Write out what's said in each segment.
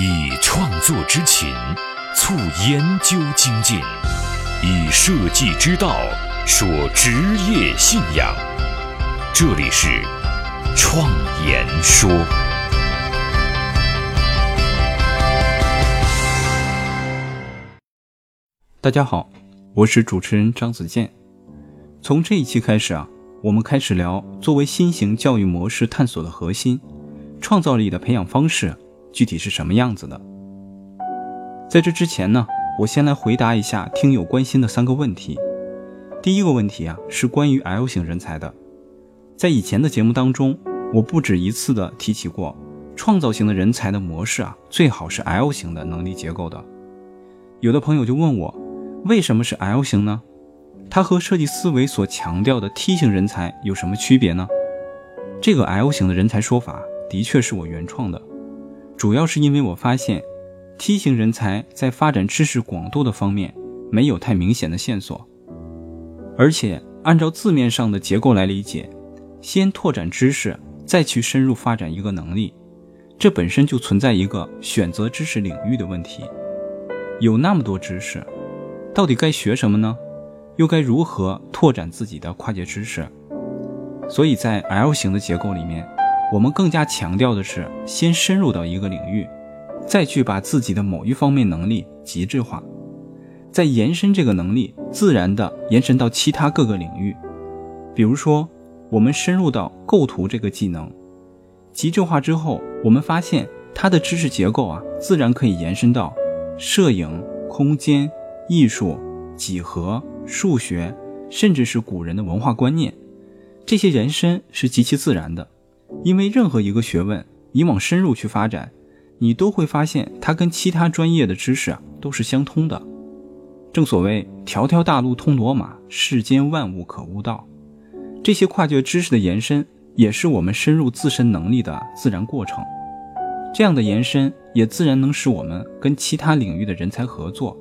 以创作之情促研究精进，以设计之道说职业信仰。这里是创言说。大家好，我是主持人张子健。从这一期开始啊，我们开始聊作为新型教育模式探索的核心——创造力的培养方式。具体是什么样子的？在这之前呢，我先来回答一下听友关心的三个问题。第一个问题啊，是关于 L 型人才的。在以前的节目当中，我不止一次的提起过，创造型的人才的模式啊，最好是 L 型的能力结构的。有的朋友就问我，为什么是 L 型呢？它和设计思维所强调的 T 型人才有什么区别呢？这个 L 型的人才说法，的确是我原创的。主要是因为我发现梯形人才在发展知识广度的方面没有太明显的线索，而且按照字面上的结构来理解，先拓展知识，再去深入发展一个能力，这本身就存在一个选择知识领域的问题。有那么多知识，到底该学什么呢？又该如何拓展自己的跨界知识？所以在 L 型的结构里面。我们更加强调的是，先深入到一个领域，再去把自己的某一方面能力极致化，再延伸这个能力，自然的延伸到其他各个领域。比如说，我们深入到构图这个技能，极致化之后，我们发现它的知识结构啊，自然可以延伸到摄影、空间、艺术、几何、数学，甚至是古人的文化观念。这些延伸是极其自然的。因为任何一个学问，你往深入去发展，你都会发现它跟其他专业的知识啊都是相通的。正所谓“条条大路通罗马，世间万物可悟道”。这些跨界知识的延伸，也是我们深入自身能力的自然过程。这样的延伸，也自然能使我们跟其他领域的人才合作。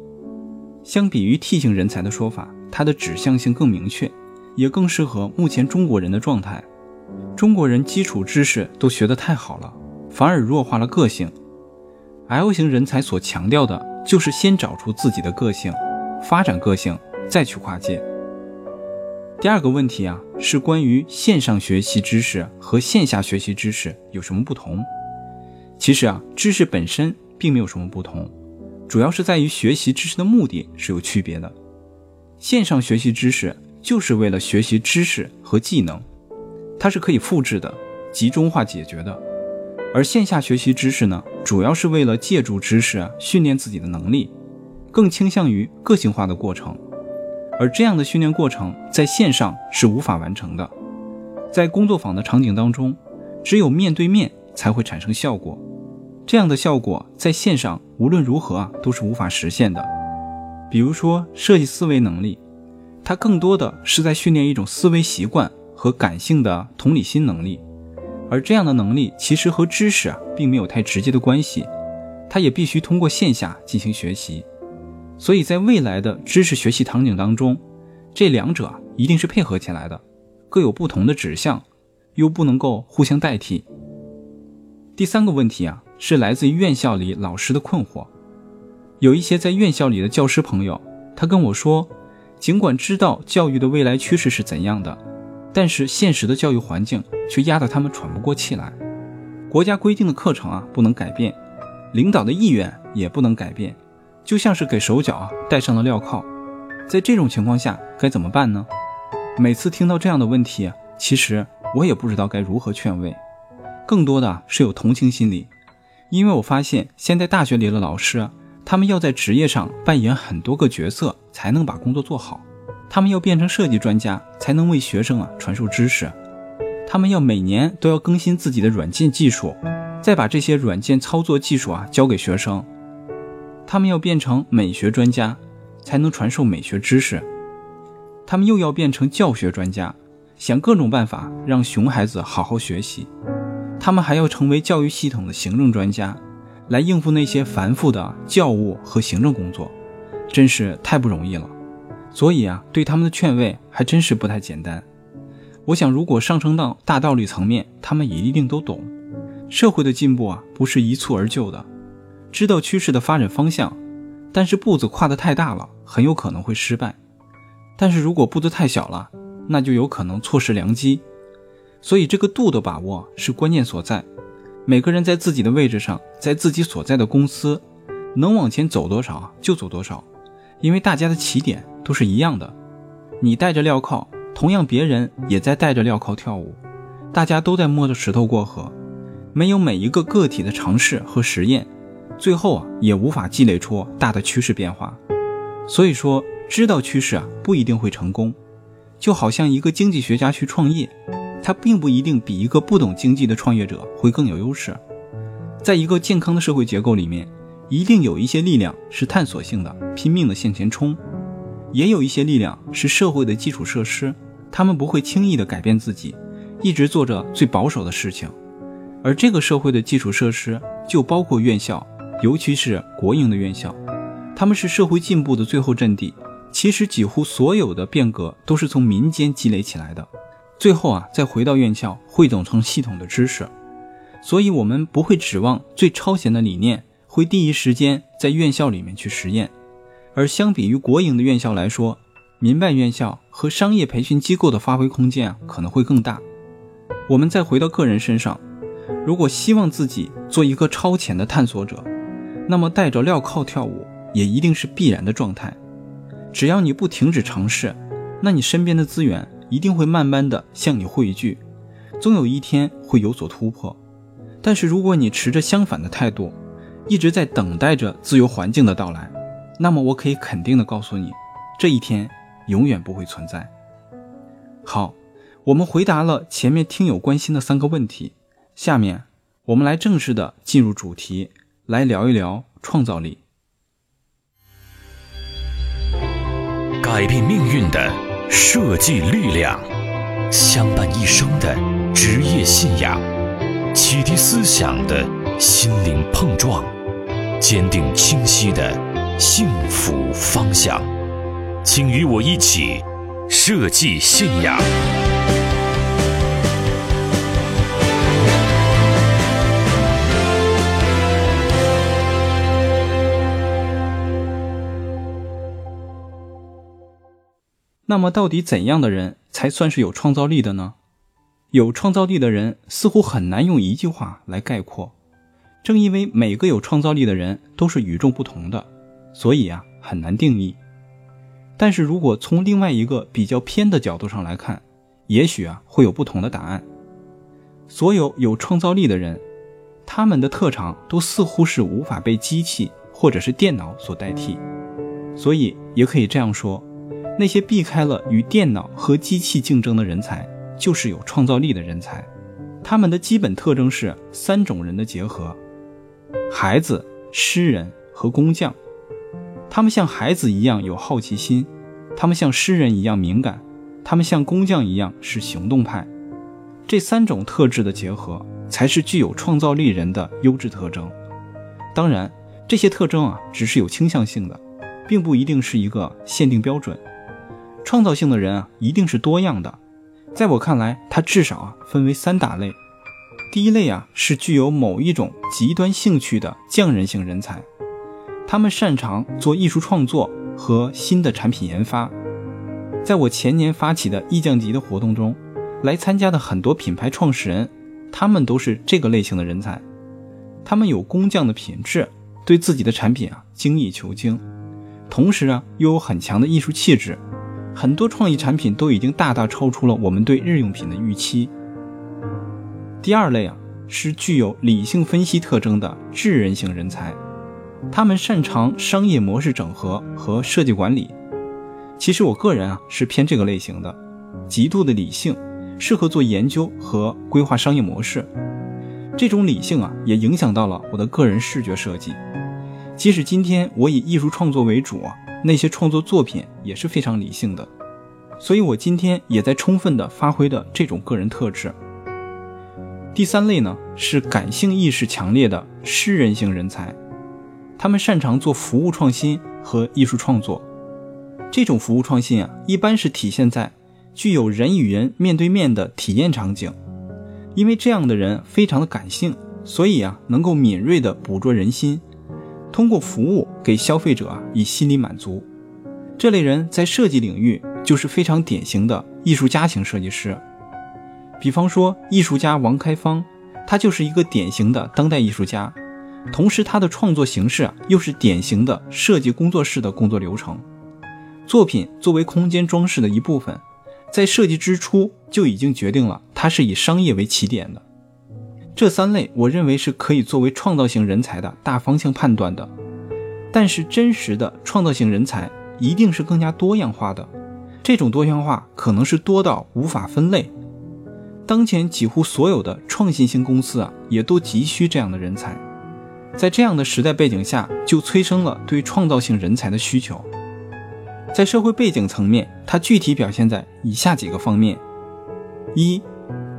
相比于 T 型人才的说法，它的指向性更明确，也更适合目前中国人的状态。中国人基础知识都学得太好了，反而弱化了个性。L 型人才所强调的就是先找出自己的个性，发展个性，再去跨界。第二个问题啊，是关于线上学习知识和线下学习知识有什么不同？其实啊，知识本身并没有什么不同，主要是在于学习知识的目的是有区别的。线上学习知识就是为了学习知识和技能。它是可以复制的，集中化解决的，而线下学习知识呢，主要是为了借助知识训练自己的能力，更倾向于个性化的过程，而这样的训练过程在线上是无法完成的，在工作坊的场景当中，只有面对面才会产生效果，这样的效果在线上无论如何啊都是无法实现的，比如说设计思维能力，它更多的是在训练一种思维习惯。和感性的同理心能力，而这样的能力其实和知识啊并没有太直接的关系，它也必须通过线下进行学习。所以在未来的知识学习场景当中，这两者一定是配合起来的，各有不同的指向，又不能够互相代替。第三个问题啊，是来自于院校里老师的困惑，有一些在院校里的教师朋友，他跟我说，尽管知道教育的未来趋势是怎样的。但是现实的教育环境却压得他们喘不过气来，国家规定的课程啊不能改变，领导的意愿也不能改变，就像是给手脚啊戴上了镣铐。在这种情况下该怎么办呢？每次听到这样的问题，其实我也不知道该如何劝慰，更多的是有同情心理，因为我发现现在大学里的老师，他们要在职业上扮演很多个角色，才能把工作做好。他们要变成设计专家，才能为学生啊传授知识。他们要每年都要更新自己的软件技术，再把这些软件操作技术啊教给学生。他们要变成美学专家，才能传授美学知识。他们又要变成教学专家，想各种办法让熊孩子好好学习。他们还要成为教育系统的行政专家，来应付那些繁复的教务和行政工作，真是太不容易了。所以啊，对他们的劝慰还真是不太简单。我想，如果上升到大道理层面，他们也一定都懂。社会的进步啊，不是一蹴而就的，知道趋势的发展方向，但是步子跨得太大了，很有可能会失败；但是如果步子太小了，那就有可能错失良机。所以这个度的把握是关键所在。每个人在自己的位置上，在自己所在的公司，能往前走多少就走多少，因为大家的起点都是一样的。你戴着镣铐，同样别人也在戴着镣铐跳舞，大家都在摸着石头过河。没有每一个个体的尝试和实验，最后啊也无法积累出大的趋势变化。所以说，知道趋势啊不一定会成功。就好像一个经济学家去创业。他并不一定比一个不懂经济的创业者会更有优势。在一个健康的社会结构里面，一定有一些力量是探索性的，拼命的向前冲；也有一些力量是社会的基础设施，他们不会轻易的改变自己，一直做着最保守的事情。而这个社会的基础设施就包括院校，尤其是国营的院校，他们是社会进步的最后阵地。其实，几乎所有的变革都是从民间积累起来的。最后啊，再回到院校汇总成系统的知识，所以我们不会指望最超前的理念会第一时间在院校里面去实验。而相比于国营的院校来说，民办院校和商业培训机构的发挥空间可能会更大。我们再回到个人身上，如果希望自己做一个超前的探索者，那么带着镣铐跳舞也一定是必然的状态。只要你不停止尝试，那你身边的资源。一定会慢慢的向你汇聚，总有一天会有所突破。但是如果你持着相反的态度，一直在等待着自由环境的到来，那么我可以肯定的告诉你，这一天永远不会存在。好，我们回答了前面听友关心的三个问题，下面我们来正式的进入主题，来聊一聊创造力，改变命运的。设计力量，相伴一生的职业信仰，启迪思想的心灵碰撞，坚定清晰的幸福方向。请与我一起设计信仰。那么，到底怎样的人才算是有创造力的呢？有创造力的人似乎很难用一句话来概括。正因为每个有创造力的人都是与众不同的，所以啊，很难定义。但是如果从另外一个比较偏的角度上来看，也许啊，会有不同的答案。所有有创造力的人，他们的特长都似乎是无法被机器或者是电脑所代替，所以也可以这样说。那些避开了与电脑和机器竞争的人才，就是有创造力的人才。他们的基本特征是三种人的结合：孩子、诗人和工匠。他们像孩子一样有好奇心，他们像诗人一样敏感，他们像工匠一样是行动派。这三种特质的结合，才是具有创造力人的优质特征。当然，这些特征啊，只是有倾向性的，并不一定是一个限定标准。创造性的人啊，一定是多样的。在我看来，它至少啊分为三大类。第一类啊是具有某一种极端兴趣的匠人性人才，他们擅长做艺术创作和新的产品研发。在我前年发起的艺匠级的活动中，来参加的很多品牌创始人，他们都是这个类型的人才。他们有工匠的品质，对自己的产品啊精益求精，同时啊又有很强的艺术气质。很多创意产品都已经大大超出了我们对日用品的预期。第二类啊，是具有理性分析特征的智人型人才，他们擅长商业模式整合和设计管理。其实我个人啊是偏这个类型的，极度的理性，适合做研究和规划商业模式。这种理性啊，也影响到了我的个人视觉设计。即使今天我以艺术创作为主啊。那些创作作品也是非常理性的，所以我今天也在充分的发挥的这种个人特质。第三类呢是感性意识强烈的诗人型人才，他们擅长做服务创新和艺术创作。这种服务创新啊，一般是体现在具有人与人面对面的体验场景，因为这样的人非常的感性，所以啊能够敏锐的捕捉人心。通过服务给消费者以心理满足。这类人在设计领域就是非常典型的艺术家型设计师。比方说，艺术家王开芳，他就是一个典型的当代艺术家，同时他的创作形式啊，又是典型的设计工作室的工作流程。作品作为空间装饰的一部分，在设计之初就已经决定了它是以商业为起点的。这三类，我认为是可以作为创造性人才的大方向判断的。但是，真实的创造性人才一定是更加多样化的，这种多样化可能是多到无法分类。当前几乎所有的创新型公司啊，也都急需这样的人才。在这样的时代背景下，就催生了对创造性人才的需求。在社会背景层面，它具体表现在以下几个方面：一、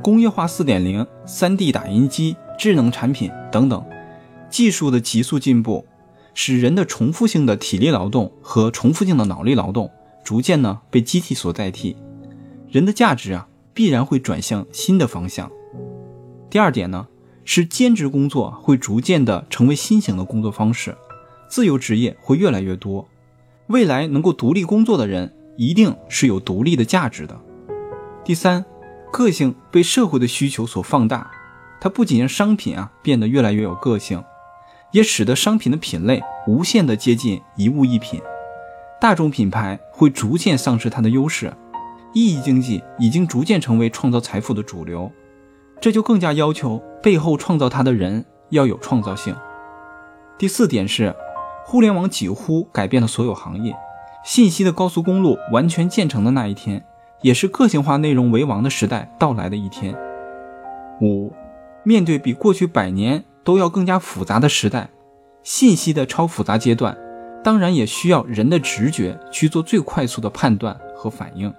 工业化4.0、3D 打印机、智能产品等等技术的急速进步，使人的重复性的体力劳动和重复性的脑力劳动逐渐呢被机器所代替，人的价值啊。必然会转向新的方向。第二点呢，是兼职工作会逐渐的成为新型的工作方式，自由职业会越来越多。未来能够独立工作的人，一定是有独立的价值的。第三，个性被社会的需求所放大，它不仅让商品啊变得越来越有个性，也使得商品的品类无限的接近一物一品，大众品牌会逐渐丧失它的优势。意义经济已经逐渐成为创造财富的主流，这就更加要求背后创造它的人要有创造性。第四点是，互联网几乎改变了所有行业，信息的高速公路完全建成的那一天，也是个性化内容为王的时代到来的一天。五，面对比过去百年都要更加复杂的时代，信息的超复杂阶段，当然也需要人的直觉去做最快速的判断和反应。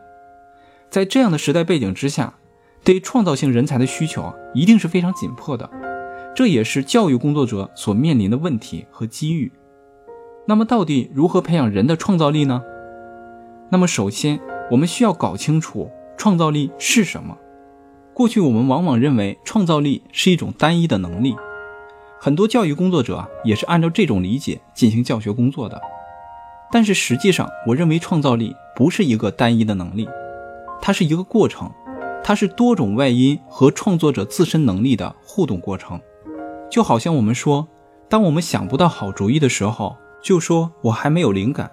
在这样的时代背景之下，对创造性人才的需求啊，一定是非常紧迫的。这也是教育工作者所面临的问题和机遇。那么，到底如何培养人的创造力呢？那么，首先我们需要搞清楚创造力是什么。过去我们往往认为创造力是一种单一的能力，很多教育工作者也是按照这种理解进行教学工作的。但是实际上，我认为创造力不是一个单一的能力。它是一个过程，它是多种外因和创作者自身能力的互动过程。就好像我们说，当我们想不到好主意的时候，就说我还没有灵感。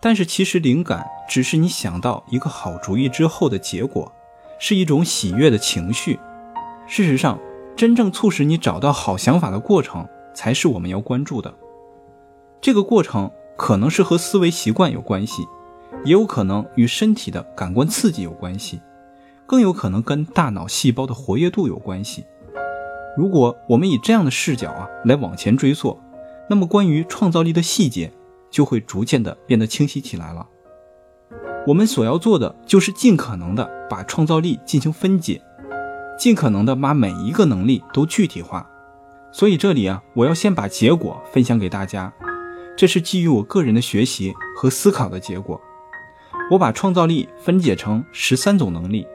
但是其实灵感只是你想到一个好主意之后的结果，是一种喜悦的情绪。事实上，真正促使你找到好想法的过程，才是我们要关注的。这个过程可能是和思维习惯有关系。也有可能与身体的感官刺激有关系，更有可能跟大脑细胞的活跃度有关系。如果我们以这样的视角啊来往前追溯，那么关于创造力的细节就会逐渐的变得清晰起来了。我们所要做的就是尽可能的把创造力进行分解，尽可能的把每一个能力都具体化。所以这里啊，我要先把结果分享给大家，这是基于我个人的学习和思考的结果。我把创造力分解成十三种能力，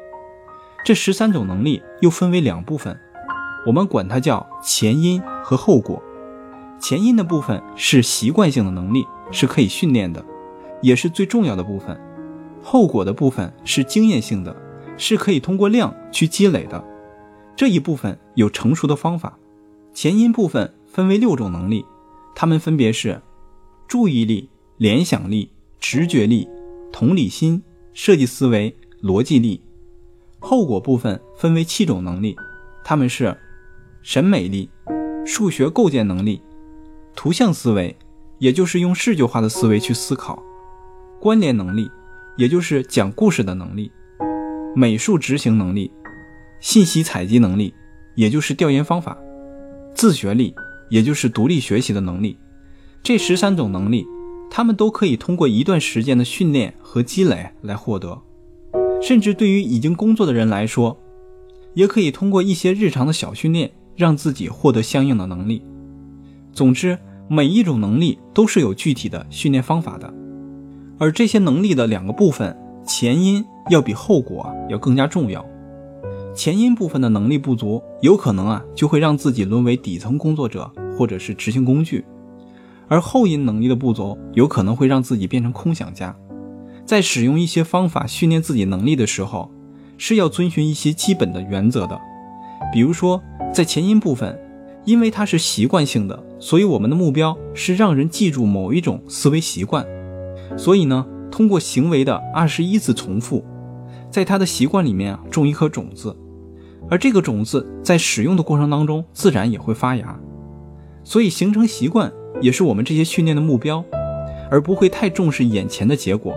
这十三种能力又分为两部分，我们管它叫前因和后果。前因的部分是习惯性的能力，是可以训练的，也是最重要的部分；后果的部分是经验性的，是可以通过量去积累的。这一部分有成熟的方法。前因部分分为六种能力，它们分别是注意力、联想力、直觉力。同理心、设计思维、逻辑力，后果部分分为七种能力，它们是审美力、数学构建能力、图像思维，也就是用视觉化的思维去思考；关联能力，也就是讲故事的能力；美术执行能力、信息采集能力，也就是调研方法；自学力，也就是独立学习的能力。这十三种能力。他们都可以通过一段时间的训练和积累来获得，甚至对于已经工作的人来说，也可以通过一些日常的小训练，让自己获得相应的能力。总之，每一种能力都是有具体的训练方法的，而这些能力的两个部分，前因要比后果要更加重要。前因部分的能力不足，有可能啊就会让自己沦为底层工作者，或者是执行工具。而后因能力的不足，有可能会让自己变成空想家。在使用一些方法训练自己能力的时候，是要遵循一些基本的原则的。比如说，在前因部分，因为它是习惯性的，所以我们的目标是让人记住某一种思维习惯。所以呢，通过行为的二十一次重复，在他的习惯里面啊种一颗种子，而这个种子在使用的过程当中，自然也会发芽。所以形成习惯也是我们这些训练的目标，而不会太重视眼前的结果。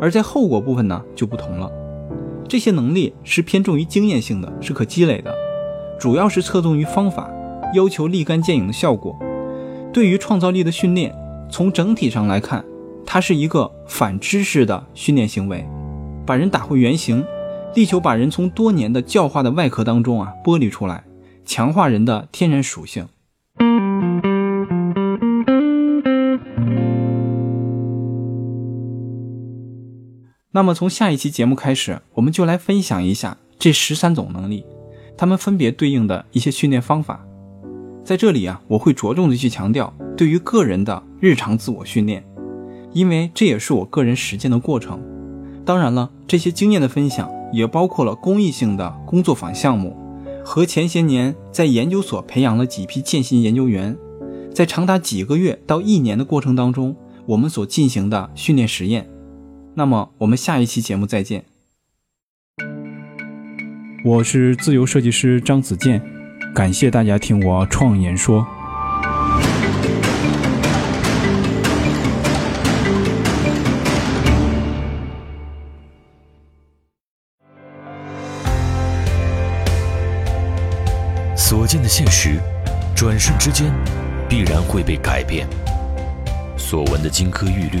而在后果部分呢就不同了，这些能力是偏重于经验性的，是可积累的，主要是侧重于方法，要求立竿见影的效果。对于创造力的训练，从整体上来看，它是一个反知识的训练行为，把人打回原形，力求把人从多年的教化的外壳当中啊剥离出来，强化人的天然属性。那么从下一期节目开始，我们就来分享一下这十三种能力，它们分别对应的一些训练方法。在这里啊，我会着重的去强调对于个人的日常自我训练，因为这也是我个人实践的过程。当然了，这些经验的分享也包括了公益性的工作坊项目，和前些年在研究所培养了几批践行研究员，在长达几个月到一年的过程当中，我们所进行的训练实验。那么我们下一期节目再见。我是自由设计师张子健，感谢大家听我创言说。所见的现实，转瞬之间必然会被改变；所闻的金科玉律。